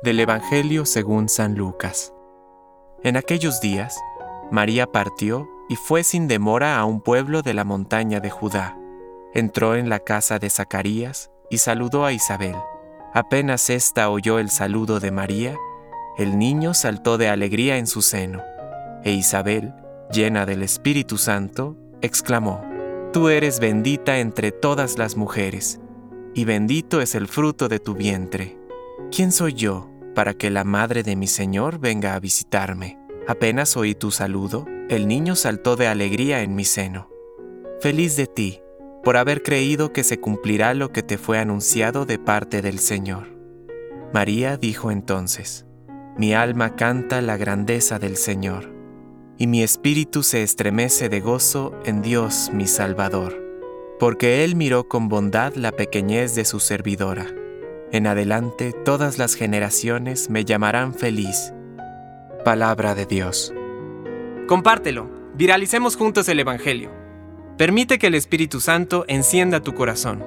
Del Evangelio según San Lucas. En aquellos días, María partió y fue sin demora a un pueblo de la montaña de Judá. Entró en la casa de Zacarías y saludó a Isabel. Apenas ésta oyó el saludo de María, el niño saltó de alegría en su seno, e Isabel, llena del Espíritu Santo, exclamó, Tú eres bendita entre todas las mujeres, y bendito es el fruto de tu vientre. ¿Quién soy yo para que la madre de mi Señor venga a visitarme? Apenas oí tu saludo, el niño saltó de alegría en mi seno. Feliz de ti, por haber creído que se cumplirá lo que te fue anunciado de parte del Señor. María dijo entonces, Mi alma canta la grandeza del Señor, y mi espíritu se estremece de gozo en Dios mi Salvador porque Él miró con bondad la pequeñez de su servidora. En adelante todas las generaciones me llamarán feliz. Palabra de Dios. Compártelo, viralicemos juntos el Evangelio. Permite que el Espíritu Santo encienda tu corazón.